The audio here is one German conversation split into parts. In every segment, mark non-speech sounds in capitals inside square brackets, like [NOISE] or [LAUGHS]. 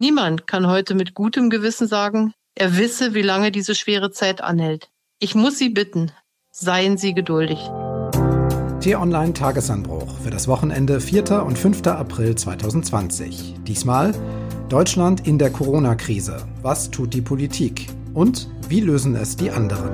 Niemand kann heute mit gutem Gewissen sagen, er wisse, wie lange diese schwere Zeit anhält. Ich muss Sie bitten, seien Sie geduldig. T-Online Tagesanbruch für das Wochenende 4. und 5. April 2020. Diesmal Deutschland in der Corona-Krise. Was tut die Politik? Und wie lösen es die anderen?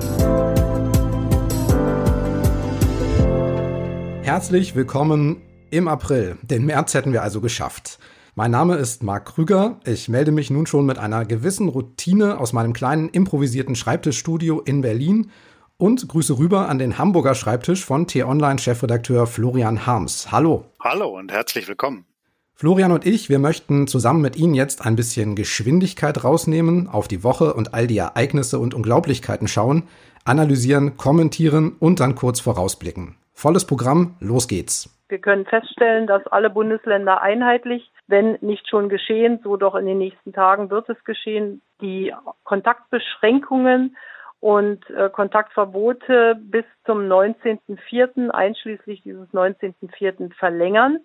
Herzlich willkommen im April. Den März hätten wir also geschafft. Mein Name ist Marc Krüger. Ich melde mich nun schon mit einer gewissen Routine aus meinem kleinen improvisierten Schreibtischstudio in Berlin und grüße rüber an den Hamburger Schreibtisch von T-Online-Chefredakteur Florian Harms. Hallo. Hallo und herzlich willkommen. Florian und ich, wir möchten zusammen mit Ihnen jetzt ein bisschen Geschwindigkeit rausnehmen, auf die Woche und all die Ereignisse und Unglaublichkeiten schauen, analysieren, kommentieren und dann kurz vorausblicken. Volles Programm, los geht's. Wir können feststellen, dass alle Bundesländer einheitlich, wenn nicht schon geschehen, so doch in den nächsten Tagen wird es geschehen, die Kontaktbeschränkungen und äh, Kontaktverbote bis zum 19.04. einschließlich dieses 19.04. verlängern.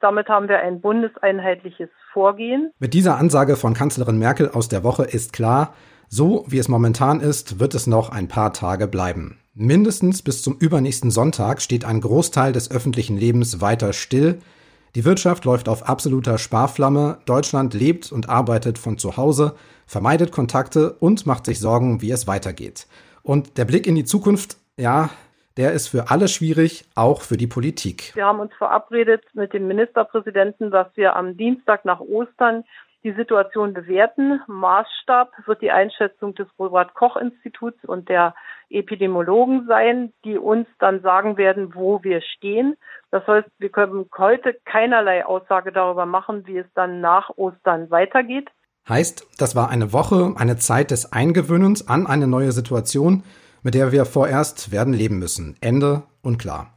Damit haben wir ein bundeseinheitliches Vorgehen. Mit dieser Ansage von Kanzlerin Merkel aus der Woche ist klar, so wie es momentan ist, wird es noch ein paar Tage bleiben. Mindestens bis zum übernächsten Sonntag steht ein Großteil des öffentlichen Lebens weiter still. Die Wirtschaft läuft auf absoluter Sparflamme, Deutschland lebt und arbeitet von zu Hause, vermeidet Kontakte und macht sich Sorgen, wie es weitergeht. Und der Blick in die Zukunft, ja, der ist für alle schwierig, auch für die Politik. Wir haben uns verabredet mit dem Ministerpräsidenten, dass wir am Dienstag nach Ostern die Situation bewerten. Maßstab wird die Einschätzung des Robert Koch Instituts und der Epidemiologen sein, die uns dann sagen werden, wo wir stehen. Das heißt, wir können heute keinerlei Aussage darüber machen, wie es dann nach Ostern weitergeht. Heißt, das war eine Woche, eine Zeit des Eingewöhnens an eine neue Situation, mit der wir vorerst werden leben müssen. Ende und klar.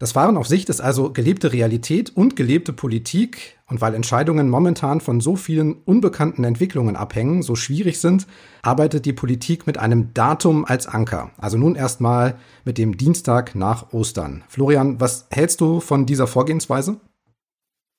Das Fahren auf Sicht ist also gelebte Realität und gelebte Politik. Und weil Entscheidungen momentan von so vielen unbekannten Entwicklungen abhängen, so schwierig sind, arbeitet die Politik mit einem Datum als Anker. Also nun erstmal mit dem Dienstag nach Ostern. Florian, was hältst du von dieser Vorgehensweise?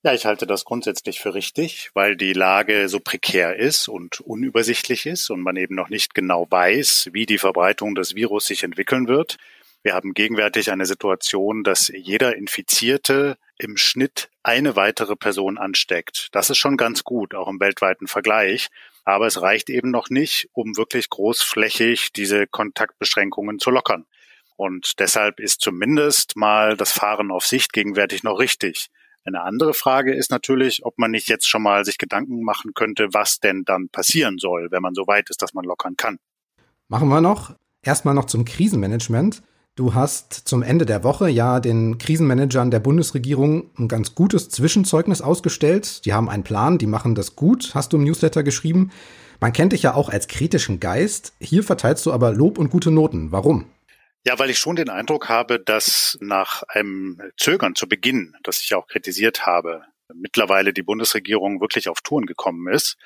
Ja, ich halte das grundsätzlich für richtig, weil die Lage so prekär ist und unübersichtlich ist und man eben noch nicht genau weiß, wie die Verbreitung des Virus sich entwickeln wird. Wir haben gegenwärtig eine Situation, dass jeder Infizierte im Schnitt eine weitere Person ansteckt. Das ist schon ganz gut, auch im weltweiten Vergleich. Aber es reicht eben noch nicht, um wirklich großflächig diese Kontaktbeschränkungen zu lockern. Und deshalb ist zumindest mal das Fahren auf Sicht gegenwärtig noch richtig. Eine andere Frage ist natürlich, ob man nicht jetzt schon mal sich Gedanken machen könnte, was denn dann passieren soll, wenn man so weit ist, dass man lockern kann. Machen wir noch. Erstmal noch zum Krisenmanagement. Du hast zum Ende der Woche ja den Krisenmanagern der Bundesregierung ein ganz gutes Zwischenzeugnis ausgestellt. Die haben einen Plan, die machen das gut, hast du im Newsletter geschrieben. Man kennt dich ja auch als kritischen Geist. Hier verteilst du aber Lob und gute Noten. Warum? Ja, weil ich schon den Eindruck habe, dass nach einem Zögern zu Beginn, das ich auch kritisiert habe, mittlerweile die Bundesregierung wirklich auf Touren gekommen ist,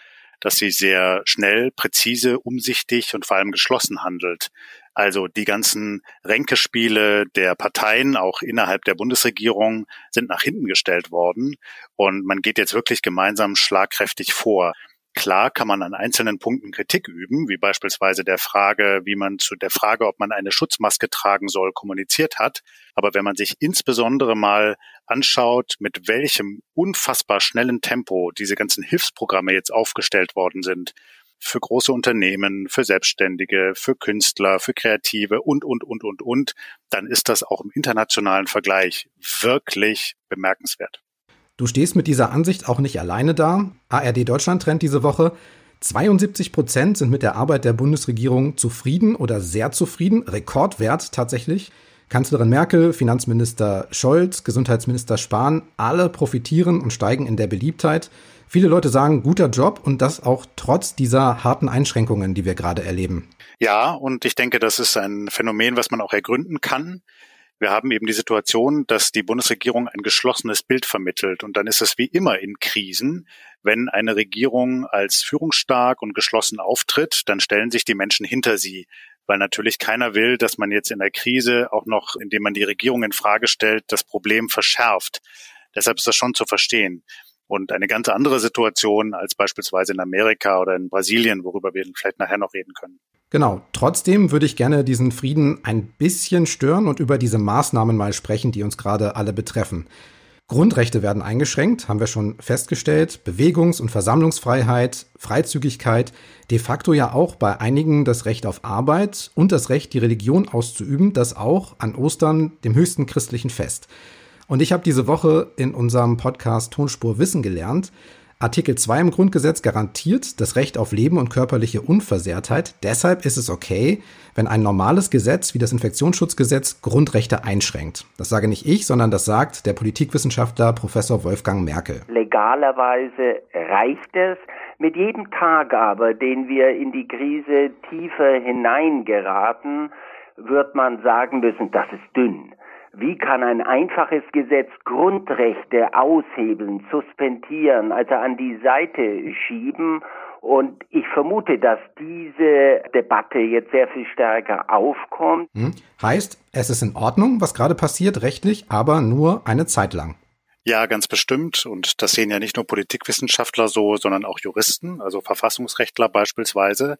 dass sie sehr schnell, präzise, umsichtig und vor allem geschlossen handelt. Also die ganzen Ränkespiele der Parteien, auch innerhalb der Bundesregierung, sind nach hinten gestellt worden und man geht jetzt wirklich gemeinsam schlagkräftig vor. Klar kann man an einzelnen Punkten Kritik üben, wie beispielsweise der Frage, wie man zu der Frage, ob man eine Schutzmaske tragen soll, kommuniziert hat. Aber wenn man sich insbesondere mal anschaut, mit welchem unfassbar schnellen Tempo diese ganzen Hilfsprogramme jetzt aufgestellt worden sind, für große Unternehmen, für Selbstständige, für Künstler, für Kreative und, und, und, und, und, dann ist das auch im internationalen Vergleich wirklich bemerkenswert. Du stehst mit dieser Ansicht auch nicht alleine da. ARD Deutschland trennt diese Woche. 72 Prozent sind mit der Arbeit der Bundesregierung zufrieden oder sehr zufrieden. Rekordwert tatsächlich. Kanzlerin Merkel, Finanzminister Scholz, Gesundheitsminister Spahn, alle profitieren und steigen in der Beliebtheit. Viele Leute sagen, guter Job und das auch trotz dieser harten Einschränkungen, die wir gerade erleben. Ja, und ich denke, das ist ein Phänomen, was man auch ergründen kann. Wir haben eben die Situation, dass die Bundesregierung ein geschlossenes Bild vermittelt. Und dann ist es wie immer in Krisen, wenn eine Regierung als führungsstark und geschlossen auftritt, dann stellen sich die Menschen hinter sie. Weil natürlich keiner will, dass man jetzt in der Krise auch noch, indem man die Regierung in Frage stellt, das Problem verschärft. Deshalb ist das schon zu verstehen. und eine ganz andere Situation als beispielsweise in Amerika oder in Brasilien, worüber wir vielleicht nachher noch reden können. Genau. Trotzdem würde ich gerne diesen Frieden ein bisschen stören und über diese Maßnahmen mal sprechen, die uns gerade alle betreffen. Grundrechte werden eingeschränkt, haben wir schon festgestellt. Bewegungs- und Versammlungsfreiheit, Freizügigkeit, de facto ja auch bei einigen das Recht auf Arbeit und das Recht, die Religion auszuüben, das auch an Ostern, dem höchsten christlichen Fest. Und ich habe diese Woche in unserem Podcast Tonspur Wissen gelernt, Artikel 2 im Grundgesetz garantiert das Recht auf Leben und körperliche Unversehrtheit. Deshalb ist es okay, wenn ein normales Gesetz wie das Infektionsschutzgesetz Grundrechte einschränkt. Das sage nicht ich, sondern das sagt der Politikwissenschaftler Professor Wolfgang Merkel. Legalerweise reicht es. Mit jedem Tag aber, den wir in die Krise tiefer hineingeraten, wird man sagen müssen, das ist dünn. Wie kann ein einfaches Gesetz Grundrechte aushebeln, suspendieren, also an die Seite schieben? Und ich vermute, dass diese Debatte jetzt sehr viel stärker aufkommt. Hm. Heißt, es ist in Ordnung, was gerade passiert, rechtlich, aber nur eine Zeit lang. Ja, ganz bestimmt. Und das sehen ja nicht nur Politikwissenschaftler so, sondern auch Juristen, also Verfassungsrechtler beispielsweise.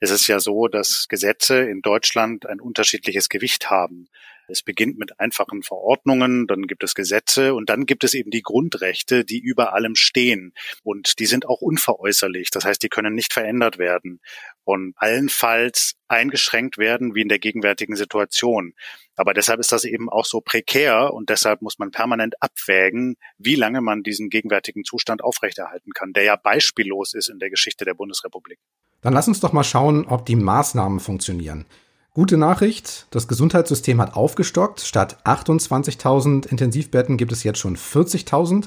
Es ist ja so, dass Gesetze in Deutschland ein unterschiedliches Gewicht haben. Es beginnt mit einfachen Verordnungen, dann gibt es Gesetze und dann gibt es eben die Grundrechte, die über allem stehen. Und die sind auch unveräußerlich. Das heißt, die können nicht verändert werden und allenfalls eingeschränkt werden wie in der gegenwärtigen Situation. Aber deshalb ist das eben auch so prekär und deshalb muss man permanent abwägen, wie lange man diesen gegenwärtigen Zustand aufrechterhalten kann, der ja beispiellos ist in der Geschichte der Bundesrepublik. Dann lass uns doch mal schauen, ob die Maßnahmen funktionieren. Gute Nachricht, das Gesundheitssystem hat aufgestockt. Statt 28.000 Intensivbetten gibt es jetzt schon 40.000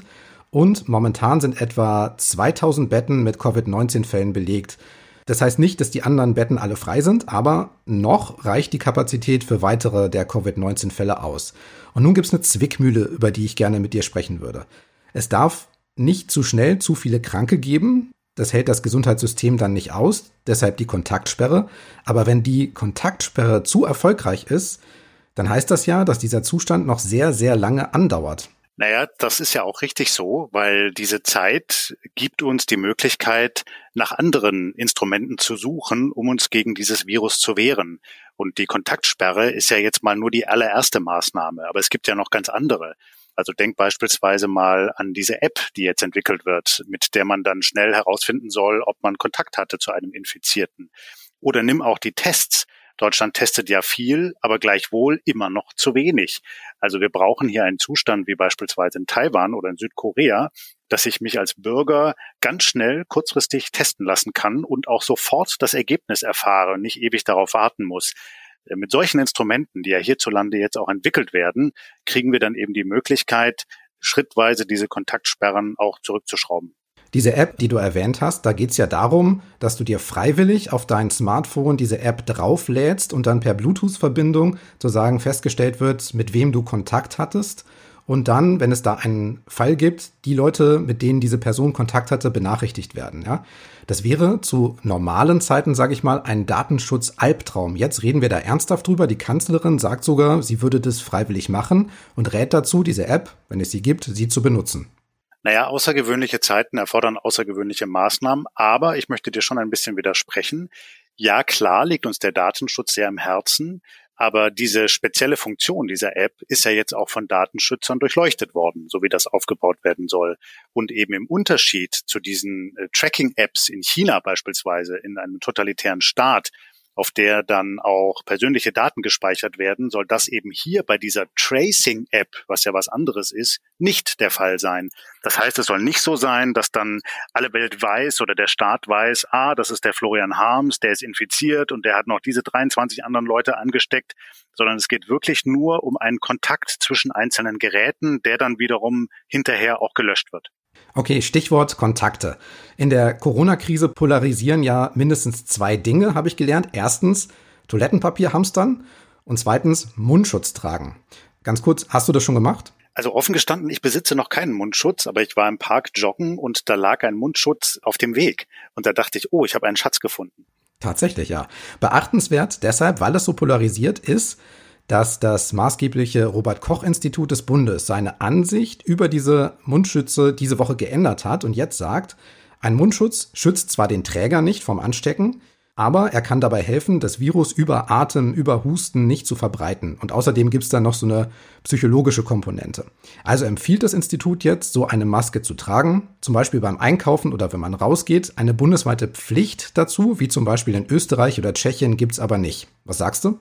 und momentan sind etwa 2.000 Betten mit Covid-19-Fällen belegt. Das heißt nicht, dass die anderen Betten alle frei sind, aber noch reicht die Kapazität für weitere der Covid-19-Fälle aus. Und nun gibt es eine Zwickmühle, über die ich gerne mit dir sprechen würde. Es darf nicht zu schnell zu viele Kranke geben. Das hält das Gesundheitssystem dann nicht aus, deshalb die Kontaktsperre. Aber wenn die Kontaktsperre zu erfolgreich ist, dann heißt das ja, dass dieser Zustand noch sehr, sehr lange andauert. Naja, das ist ja auch richtig so, weil diese Zeit gibt uns die Möglichkeit, nach anderen Instrumenten zu suchen, um uns gegen dieses Virus zu wehren. Und die Kontaktsperre ist ja jetzt mal nur die allererste Maßnahme, aber es gibt ja noch ganz andere. Also denk beispielsweise mal an diese App, die jetzt entwickelt wird, mit der man dann schnell herausfinden soll, ob man Kontakt hatte zu einem Infizierten. Oder nimm auch die Tests. Deutschland testet ja viel, aber gleichwohl immer noch zu wenig. Also wir brauchen hier einen Zustand wie beispielsweise in Taiwan oder in Südkorea, dass ich mich als Bürger ganz schnell kurzfristig testen lassen kann und auch sofort das Ergebnis erfahre und nicht ewig darauf warten muss. Äh, mit solchen Instrumenten, die ja hierzulande jetzt auch entwickelt werden, kriegen wir dann eben die Möglichkeit, schrittweise diese Kontaktsperren auch zurückzuschrauben. Diese App, die du erwähnt hast, da geht es ja darum, dass du dir freiwillig auf dein Smartphone diese App drauflädst und dann per Bluetooth-Verbindung sozusagen festgestellt wird, mit wem du Kontakt hattest und dann, wenn es da einen Fall gibt, die Leute, mit denen diese Person Kontakt hatte, benachrichtigt werden. Ja? Das wäre zu normalen Zeiten, sage ich mal, ein Datenschutz-Albtraum. Jetzt reden wir da ernsthaft drüber. Die Kanzlerin sagt sogar, sie würde das freiwillig machen und rät dazu, diese App, wenn es sie gibt, sie zu benutzen. Naja, außergewöhnliche Zeiten erfordern außergewöhnliche Maßnahmen, aber ich möchte dir schon ein bisschen widersprechen. Ja, klar liegt uns der Datenschutz sehr am Herzen. Aber diese spezielle Funktion dieser App ist ja jetzt auch von Datenschützern durchleuchtet worden, so wie das aufgebaut werden soll. Und eben im Unterschied zu diesen äh, Tracking-Apps in China beispielsweise, in einem totalitären Staat, auf der dann auch persönliche Daten gespeichert werden, soll das eben hier bei dieser Tracing-App, was ja was anderes ist, nicht der Fall sein. Das heißt, es soll nicht so sein, dass dann alle Welt weiß oder der Staat weiß, ah, das ist der Florian Harms, der ist infiziert und der hat noch diese 23 anderen Leute angesteckt, sondern es geht wirklich nur um einen Kontakt zwischen einzelnen Geräten, der dann wiederum hinterher auch gelöscht wird. Okay, Stichwort Kontakte. In der Corona-Krise polarisieren ja mindestens zwei Dinge, habe ich gelernt. Erstens Toilettenpapier hamstern und zweitens Mundschutz tragen. Ganz kurz, hast du das schon gemacht? Also offen gestanden, ich besitze noch keinen Mundschutz, aber ich war im Park joggen und da lag ein Mundschutz auf dem Weg. Und da dachte ich, oh, ich habe einen Schatz gefunden. Tatsächlich, ja. Beachtenswert deshalb, weil es so polarisiert ist, dass das maßgebliche Robert Koch Institut des Bundes seine Ansicht über diese Mundschütze diese Woche geändert hat und jetzt sagt, ein Mundschutz schützt zwar den Träger nicht vom Anstecken, aber er kann dabei helfen, das Virus über Atem, über Husten nicht zu verbreiten. Und außerdem gibt es da noch so eine psychologische Komponente. Also empfiehlt das Institut jetzt, so eine Maske zu tragen, zum Beispiel beim Einkaufen oder wenn man rausgeht. Eine bundesweite Pflicht dazu, wie zum Beispiel in Österreich oder Tschechien, gibt es aber nicht. Was sagst du?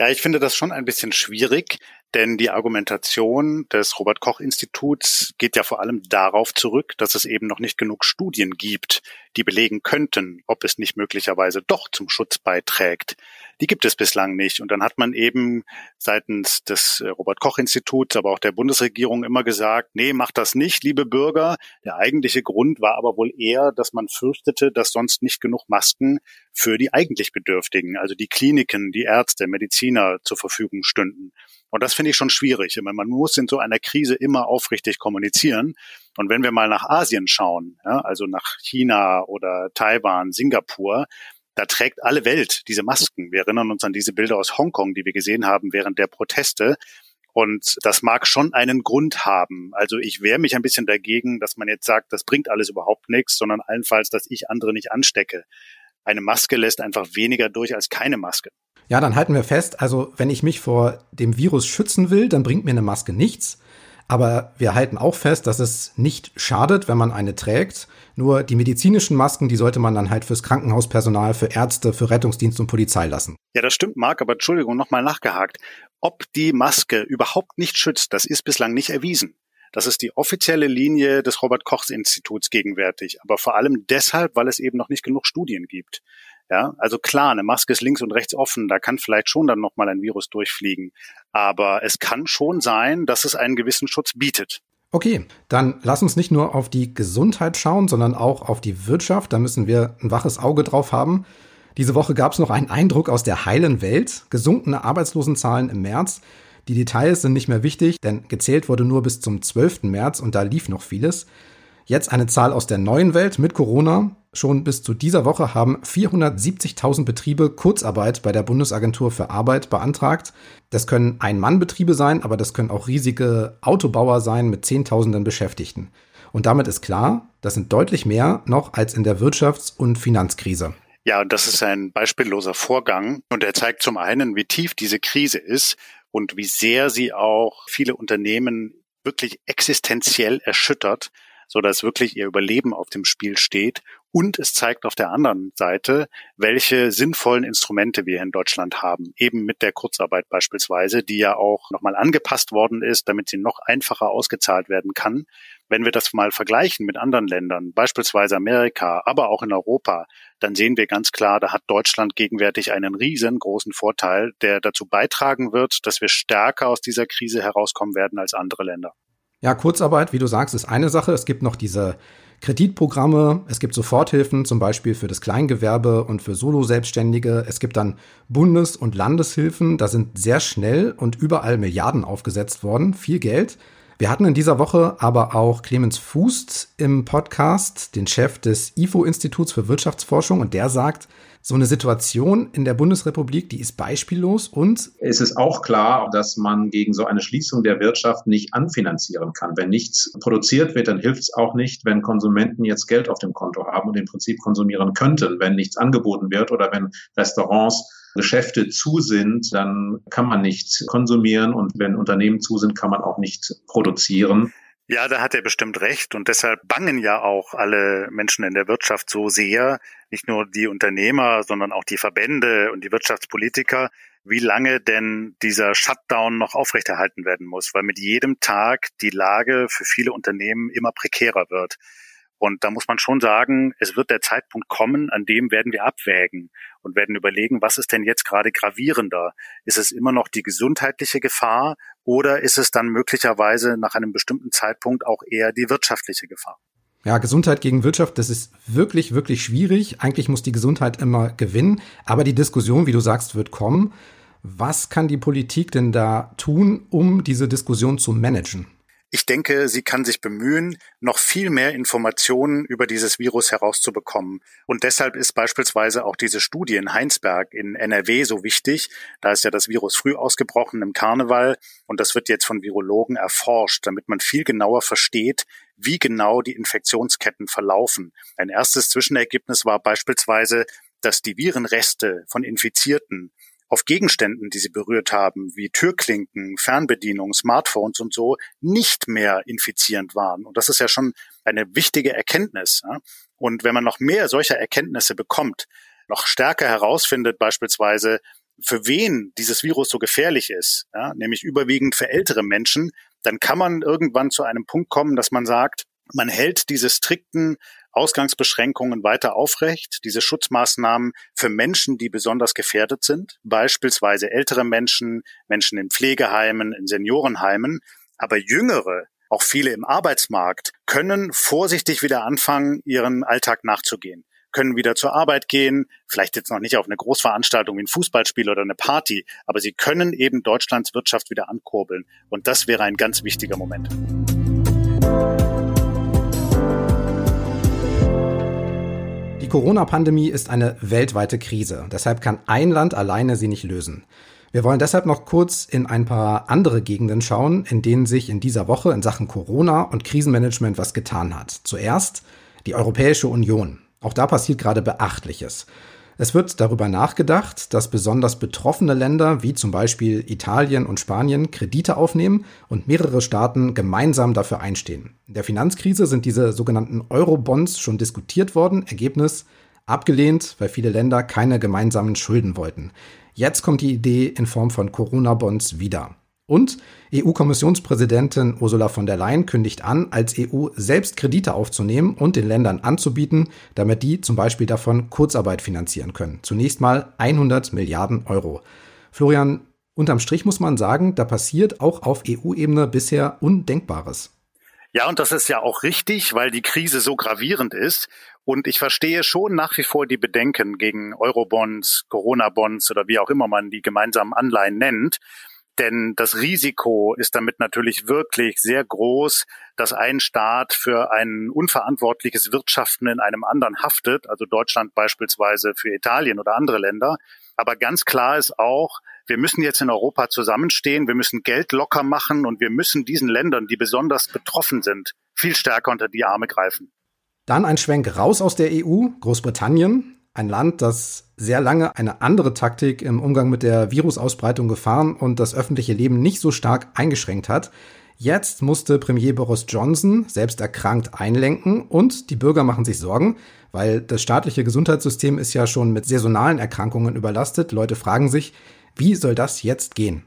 Ja, ich finde das schon ein bisschen schwierig, denn die Argumentation des Robert Koch Instituts geht ja vor allem darauf zurück, dass es eben noch nicht genug Studien gibt, die belegen könnten, ob es nicht möglicherweise doch zum Schutz beiträgt. Die gibt es bislang nicht. Und dann hat man eben seitens des äh, Robert Koch Instituts, aber auch der Bundesregierung immer gesagt, nee, macht das nicht, liebe Bürger. Der eigentliche Grund war aber wohl eher, dass man fürchtete, dass sonst nicht genug Masken für die eigentlich Bedürftigen, also die Kliniken, die Ärzte, Mediziner zur Verfügung stünden. Und das finde ich schon schwierig. Ich meine, man muss in so einer Krise immer aufrichtig kommunizieren. Und wenn wir mal nach Asien schauen, ja, also nach China oder Taiwan, Singapur, da trägt alle Welt diese Masken. Wir erinnern uns an diese Bilder aus Hongkong, die wir gesehen haben während der Proteste. Und das mag schon einen Grund haben. Also ich wehre mich ein bisschen dagegen, dass man jetzt sagt, das bringt alles überhaupt nichts, sondern allenfalls, dass ich andere nicht anstecke. Eine Maske lässt einfach weniger durch als keine Maske. Ja, dann halten wir fest, also wenn ich mich vor dem Virus schützen will, dann bringt mir eine Maske nichts. Aber wir halten auch fest, dass es nicht schadet, wenn man eine trägt. Nur die medizinischen Masken, die sollte man dann halt fürs Krankenhauspersonal, für Ärzte, für Rettungsdienst und Polizei lassen. Ja, das stimmt, Marc, aber Entschuldigung, nochmal nachgehakt. Ob die Maske überhaupt nicht schützt, das ist bislang nicht erwiesen. Das ist die offizielle Linie des Robert Kochs Instituts gegenwärtig, aber vor allem deshalb, weil es eben noch nicht genug Studien gibt. Ja, also klar, eine Maske ist links und rechts offen, da kann vielleicht schon dann nochmal ein Virus durchfliegen. Aber es kann schon sein, dass es einen gewissen Schutz bietet. Okay, dann lass uns nicht nur auf die Gesundheit schauen, sondern auch auf die Wirtschaft. Da müssen wir ein waches Auge drauf haben. Diese Woche gab es noch einen Eindruck aus der heilen Welt. Gesunkene Arbeitslosenzahlen im März. Die Details sind nicht mehr wichtig, denn gezählt wurde nur bis zum 12. März und da lief noch vieles. Jetzt eine Zahl aus der neuen Welt mit Corona. Schon bis zu dieser Woche haben 470.000 Betriebe Kurzarbeit bei der Bundesagentur für Arbeit beantragt. Das können Ein-Mann-Betriebe sein, aber das können auch riesige Autobauer sein mit Zehntausenden Beschäftigten. Und damit ist klar, das sind deutlich mehr noch als in der Wirtschafts- und Finanzkrise. Ja, und das ist ein beispielloser Vorgang. Und er zeigt zum einen, wie tief diese Krise ist und wie sehr sie auch viele Unternehmen wirklich existenziell erschüttert so dass wirklich ihr Überleben auf dem Spiel steht. Und es zeigt auf der anderen Seite, welche sinnvollen Instrumente wir in Deutschland haben, eben mit der Kurzarbeit beispielsweise, die ja auch nochmal angepasst worden ist, damit sie noch einfacher ausgezahlt werden kann. Wenn wir das mal vergleichen mit anderen Ländern, beispielsweise Amerika, aber auch in Europa, dann sehen wir ganz klar, da hat Deutschland gegenwärtig einen riesengroßen Vorteil, der dazu beitragen wird, dass wir stärker aus dieser Krise herauskommen werden als andere Länder. Ja, Kurzarbeit, wie du sagst, ist eine Sache. Es gibt noch diese Kreditprogramme, es gibt Soforthilfen, zum Beispiel für das Kleingewerbe und für Solo-Selbstständige. Es gibt dann Bundes- und Landeshilfen. Da sind sehr schnell und überall Milliarden aufgesetzt worden. Viel Geld. Wir hatten in dieser Woche aber auch Clemens Fußt im Podcast, den Chef des IFO-Instituts für Wirtschaftsforschung, und der sagt, so eine Situation in der Bundesrepublik, die ist beispiellos und es ist auch klar, dass man gegen so eine Schließung der Wirtschaft nicht anfinanzieren kann. Wenn nichts produziert wird, dann hilft es auch nicht, wenn Konsumenten jetzt Geld auf dem Konto haben und im Prinzip konsumieren könnten. Wenn nichts angeboten wird oder wenn Restaurants Geschäfte zu sind, dann kann man nicht konsumieren und wenn Unternehmen zu sind, kann man auch nicht produzieren. Ja, da hat er bestimmt recht. Und deshalb bangen ja auch alle Menschen in der Wirtschaft so sehr, nicht nur die Unternehmer, sondern auch die Verbände und die Wirtschaftspolitiker, wie lange denn dieser Shutdown noch aufrechterhalten werden muss, weil mit jedem Tag die Lage für viele Unternehmen immer prekärer wird. Und da muss man schon sagen, es wird der Zeitpunkt kommen, an dem werden wir abwägen und werden überlegen, was ist denn jetzt gerade gravierender? Ist es immer noch die gesundheitliche Gefahr oder ist es dann möglicherweise nach einem bestimmten Zeitpunkt auch eher die wirtschaftliche Gefahr? Ja, Gesundheit gegen Wirtschaft, das ist wirklich, wirklich schwierig. Eigentlich muss die Gesundheit immer gewinnen. Aber die Diskussion, wie du sagst, wird kommen. Was kann die Politik denn da tun, um diese Diskussion zu managen? Ich denke, sie kann sich bemühen, noch viel mehr Informationen über dieses Virus herauszubekommen. Und deshalb ist beispielsweise auch diese Studie in Heinsberg in NRW so wichtig. Da ist ja das Virus früh ausgebrochen im Karneval und das wird jetzt von Virologen erforscht, damit man viel genauer versteht, wie genau die Infektionsketten verlaufen. Ein erstes Zwischenergebnis war beispielsweise, dass die Virenreste von Infizierten auf Gegenständen, die sie berührt haben, wie Türklinken, Fernbedienung, Smartphones und so, nicht mehr infizierend waren. Und das ist ja schon eine wichtige Erkenntnis. Und wenn man noch mehr solcher Erkenntnisse bekommt, noch stärker herausfindet beispielsweise, für wen dieses Virus so gefährlich ist, ja, nämlich überwiegend für ältere Menschen, dann kann man irgendwann zu einem Punkt kommen, dass man sagt, man hält diese strikten Ausgangsbeschränkungen weiter aufrecht, diese Schutzmaßnahmen für Menschen, die besonders gefährdet sind, beispielsweise ältere Menschen, Menschen in Pflegeheimen, in Seniorenheimen, aber jüngere, auch viele im Arbeitsmarkt, können vorsichtig wieder anfangen, ihren Alltag nachzugehen können wieder zur Arbeit gehen, vielleicht jetzt noch nicht auf eine Großveranstaltung wie ein Fußballspiel oder eine Party, aber sie können eben Deutschlands Wirtschaft wieder ankurbeln. Und das wäre ein ganz wichtiger Moment. Corona-Pandemie ist eine weltweite Krise. Deshalb kann ein Land alleine sie nicht lösen. Wir wollen deshalb noch kurz in ein paar andere Gegenden schauen, in denen sich in dieser Woche in Sachen Corona und Krisenmanagement was getan hat. Zuerst die Europäische Union. Auch da passiert gerade Beachtliches. Es wird darüber nachgedacht, dass besonders betroffene Länder wie zum Beispiel Italien und Spanien Kredite aufnehmen und mehrere Staaten gemeinsam dafür einstehen. In der Finanzkrise sind diese sogenannten Euro-Bonds schon diskutiert worden. Ergebnis abgelehnt, weil viele Länder keine gemeinsamen Schulden wollten. Jetzt kommt die Idee in Form von Corona-Bonds wieder. Und EU-Kommissionspräsidentin Ursula von der Leyen kündigt an, als EU selbst Kredite aufzunehmen und den Ländern anzubieten, damit die zum Beispiel davon Kurzarbeit finanzieren können. Zunächst mal 100 Milliarden Euro. Florian, unterm Strich muss man sagen, da passiert auch auf EU-Ebene bisher Undenkbares. Ja, und das ist ja auch richtig, weil die Krise so gravierend ist. Und ich verstehe schon nach wie vor die Bedenken gegen Eurobonds, Corona-Bonds oder wie auch immer man die gemeinsamen Anleihen nennt. Denn das Risiko ist damit natürlich wirklich sehr groß, dass ein Staat für ein unverantwortliches Wirtschaften in einem anderen haftet, also Deutschland beispielsweise für Italien oder andere Länder. Aber ganz klar ist auch, wir müssen jetzt in Europa zusammenstehen, wir müssen Geld locker machen und wir müssen diesen Ländern, die besonders betroffen sind, viel stärker unter die Arme greifen. Dann ein Schwenk raus aus der EU, Großbritannien ein Land, das sehr lange eine andere Taktik im Umgang mit der Virusausbreitung gefahren und das öffentliche Leben nicht so stark eingeschränkt hat. Jetzt musste Premier Boris Johnson selbst erkrankt einlenken und die Bürger machen sich Sorgen, weil das staatliche Gesundheitssystem ist ja schon mit saisonalen Erkrankungen überlastet. Leute fragen sich, wie soll das jetzt gehen?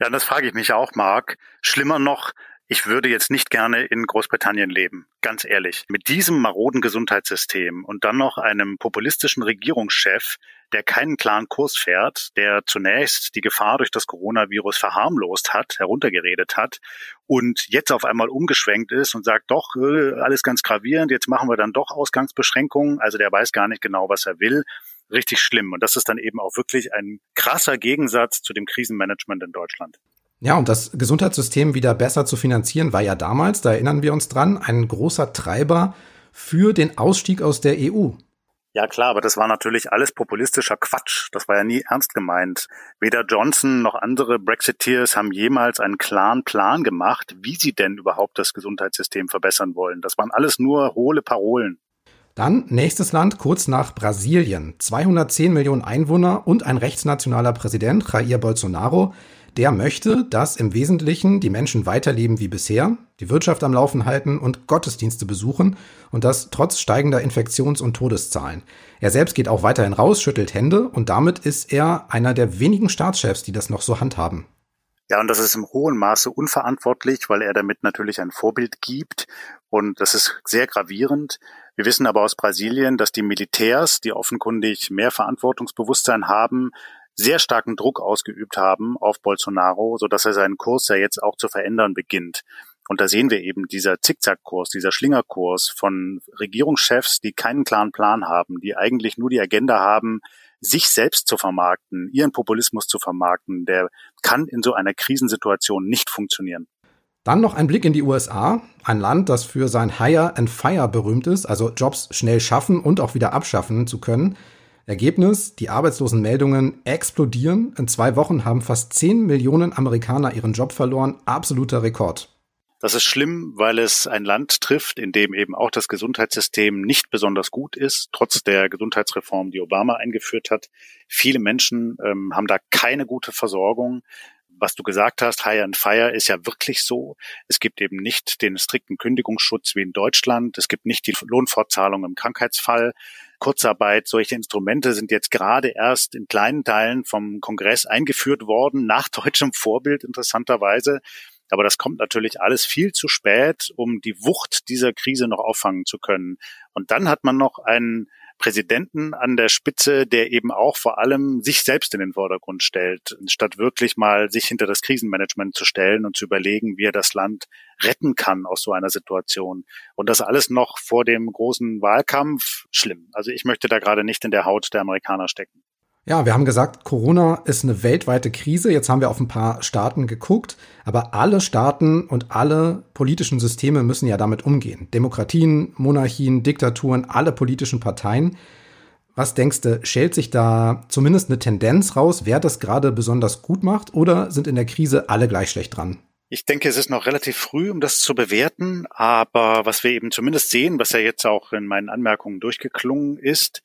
Ja, das frage ich mich auch, Marc. Schlimmer noch, ich würde jetzt nicht gerne in Großbritannien leben, ganz ehrlich. Mit diesem maroden Gesundheitssystem und dann noch einem populistischen Regierungschef, der keinen klaren Kurs fährt, der zunächst die Gefahr durch das Coronavirus verharmlost hat, heruntergeredet hat und jetzt auf einmal umgeschwenkt ist und sagt, doch, äh, alles ganz gravierend, jetzt machen wir dann doch Ausgangsbeschränkungen. Also der weiß gar nicht genau, was er will. Richtig schlimm. Und das ist dann eben auch wirklich ein krasser Gegensatz zu dem Krisenmanagement in Deutschland. Ja, und das Gesundheitssystem wieder besser zu finanzieren, war ja damals, da erinnern wir uns dran, ein großer Treiber für den Ausstieg aus der EU. Ja klar, aber das war natürlich alles populistischer Quatsch. Das war ja nie ernst gemeint. Weder Johnson noch andere Brexiteers haben jemals einen klaren Plan gemacht, wie sie denn überhaupt das Gesundheitssystem verbessern wollen. Das waren alles nur hohle Parolen. Dann nächstes Land kurz nach Brasilien. 210 Millionen Einwohner und ein rechtsnationaler Präsident, Jair Bolsonaro, der möchte, dass im Wesentlichen die Menschen weiterleben wie bisher, die Wirtschaft am Laufen halten und Gottesdienste besuchen und das trotz steigender Infektions- und Todeszahlen. Er selbst geht auch weiterhin raus, schüttelt Hände und damit ist er einer der wenigen Staatschefs, die das noch so handhaben. Ja, und das ist im hohen Maße unverantwortlich, weil er damit natürlich ein Vorbild gibt. Und das ist sehr gravierend. Wir wissen aber aus Brasilien, dass die Militärs, die offenkundig mehr Verantwortungsbewusstsein haben, sehr starken Druck ausgeübt haben auf Bolsonaro, so er seinen Kurs ja jetzt auch zu verändern beginnt. Und da sehen wir eben dieser Zickzackkurs, dieser Schlingerkurs von Regierungschefs, die keinen klaren Plan haben, die eigentlich nur die Agenda haben, sich selbst zu vermarkten, ihren Populismus zu vermarkten, der kann in so einer Krisensituation nicht funktionieren. Dann noch ein Blick in die USA, ein Land, das für sein Hire and Fire berühmt ist, also Jobs schnell schaffen und auch wieder abschaffen zu können. Ergebnis, die Arbeitslosenmeldungen explodieren. In zwei Wochen haben fast 10 Millionen Amerikaner ihren Job verloren. Absoluter Rekord. Das ist schlimm, weil es ein Land trifft, in dem eben auch das Gesundheitssystem nicht besonders gut ist, trotz der Gesundheitsreform, die Obama eingeführt hat. Viele Menschen ähm, haben da keine gute Versorgung was du gesagt hast, Hire and Fire ist ja wirklich so. Es gibt eben nicht den strikten Kündigungsschutz wie in Deutschland. Es gibt nicht die Lohnfortzahlung im Krankheitsfall. Kurzarbeit, solche Instrumente sind jetzt gerade erst in kleinen Teilen vom Kongress eingeführt worden, nach [LAUGHS] deutschem Vorbild interessanterweise. Aber das kommt natürlich alles viel zu spät, um die Wucht dieser Krise noch auffangen zu können. Und dann hat man noch einen Präsidenten an der Spitze, der eben auch vor allem sich selbst in den Vordergrund stellt, statt wirklich mal sich hinter das Krisenmanagement zu stellen und zu überlegen, wie er das Land retten kann aus so einer Situation. Und das alles noch vor dem großen Wahlkampf schlimm. Also ich möchte da gerade nicht in der Haut der Amerikaner stecken. Ja, wir haben gesagt, Corona ist eine weltweite Krise. Jetzt haben wir auf ein paar Staaten geguckt, aber alle Staaten und alle politischen Systeme müssen ja damit umgehen. Demokratien, Monarchien, Diktaturen, alle politischen Parteien. Was denkst du, schält sich da zumindest eine Tendenz raus, wer das gerade besonders gut macht oder sind in der Krise alle gleich schlecht dran? Ich denke, es ist noch relativ früh, um das zu bewerten, aber was wir eben zumindest sehen, was ja jetzt auch in meinen Anmerkungen durchgeklungen ist,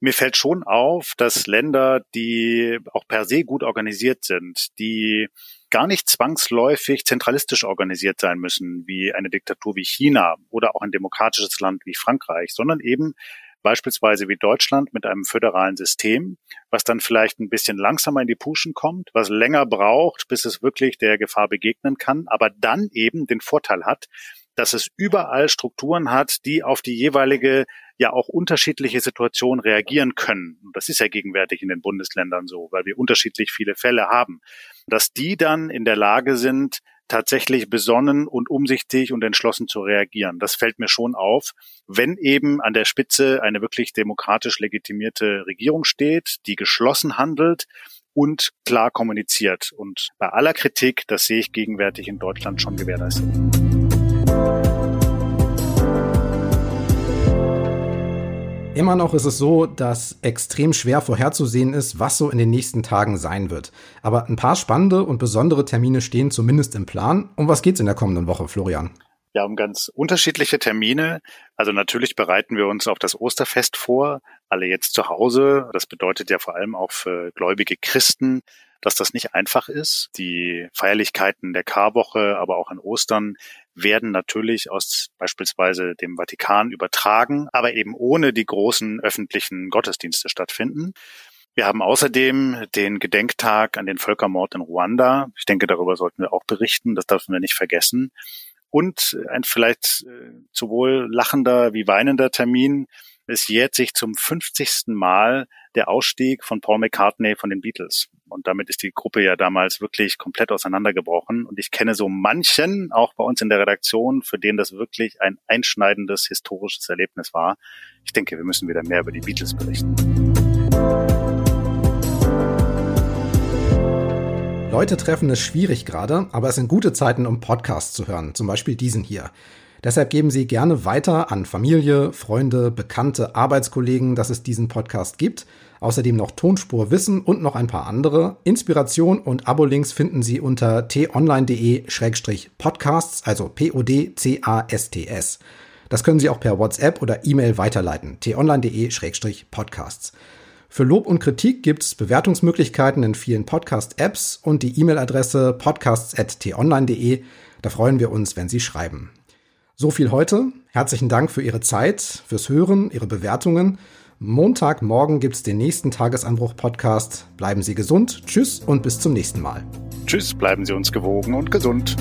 mir fällt schon auf, dass Länder, die auch per se gut organisiert sind, die gar nicht zwangsläufig zentralistisch organisiert sein müssen, wie eine Diktatur wie China oder auch ein demokratisches Land wie Frankreich, sondern eben beispielsweise wie Deutschland mit einem föderalen System, was dann vielleicht ein bisschen langsamer in die Puschen kommt, was länger braucht, bis es wirklich der Gefahr begegnen kann, aber dann eben den Vorteil hat, dass es überall Strukturen hat, die auf die jeweilige ja auch unterschiedliche Situationen reagieren können. Und das ist ja gegenwärtig in den Bundesländern so, weil wir unterschiedlich viele Fälle haben. Dass die dann in der Lage sind, tatsächlich besonnen und umsichtig und entschlossen zu reagieren. Das fällt mir schon auf, wenn eben an der Spitze eine wirklich demokratisch legitimierte Regierung steht, die geschlossen handelt und klar kommuniziert. Und bei aller Kritik, das sehe ich gegenwärtig in Deutschland schon gewährleistet. Immer noch ist es so, dass extrem schwer vorherzusehen ist, was so in den nächsten Tagen sein wird. Aber ein paar spannende und besondere Termine stehen zumindest im Plan. Um was geht's in der kommenden Woche, Florian? Ja, um ganz unterschiedliche Termine. Also natürlich bereiten wir uns auf das Osterfest vor, alle jetzt zu Hause. Das bedeutet ja vor allem auch für gläubige Christen, dass das nicht einfach ist. Die Feierlichkeiten der Karwoche, aber auch an Ostern werden natürlich aus beispielsweise dem Vatikan übertragen, aber eben ohne die großen öffentlichen Gottesdienste stattfinden. Wir haben außerdem den Gedenktag an den Völkermord in Ruanda. Ich denke, darüber sollten wir auch berichten. Das dürfen wir nicht vergessen. Und ein vielleicht äh, sowohl lachender wie weinender Termin. Es jährt sich zum 50. Mal der Ausstieg von Paul McCartney von den Beatles. Und damit ist die Gruppe ja damals wirklich komplett auseinandergebrochen. Und ich kenne so manchen, auch bei uns in der Redaktion, für den das wirklich ein einschneidendes historisches Erlebnis war. Ich denke, wir müssen wieder mehr über die Beatles berichten. Leute treffen ist schwierig gerade, aber es sind gute Zeiten, um Podcasts zu hören, zum Beispiel diesen hier. Deshalb geben Sie gerne weiter an Familie, Freunde, Bekannte, Arbeitskollegen, dass es diesen Podcast gibt. Außerdem noch Tonspur Wissen und noch ein paar andere. Inspiration und Abo-Links finden Sie unter t-online.de-podcasts, also P-O-D-C-A-S-T-S. Das können Sie auch per WhatsApp oder E-Mail weiterleiten. t-online.de-podcasts. Für Lob und Kritik gibt es Bewertungsmöglichkeiten in vielen Podcast-Apps und die E-Mail-Adresse podcasts.t-online.de. Da freuen wir uns, wenn Sie schreiben. So viel heute. Herzlichen Dank für Ihre Zeit, fürs Hören, Ihre Bewertungen. Montagmorgen gibt es den nächsten Tagesanbruch-Podcast. Bleiben Sie gesund. Tschüss und bis zum nächsten Mal. Tschüss, bleiben Sie uns gewogen und gesund.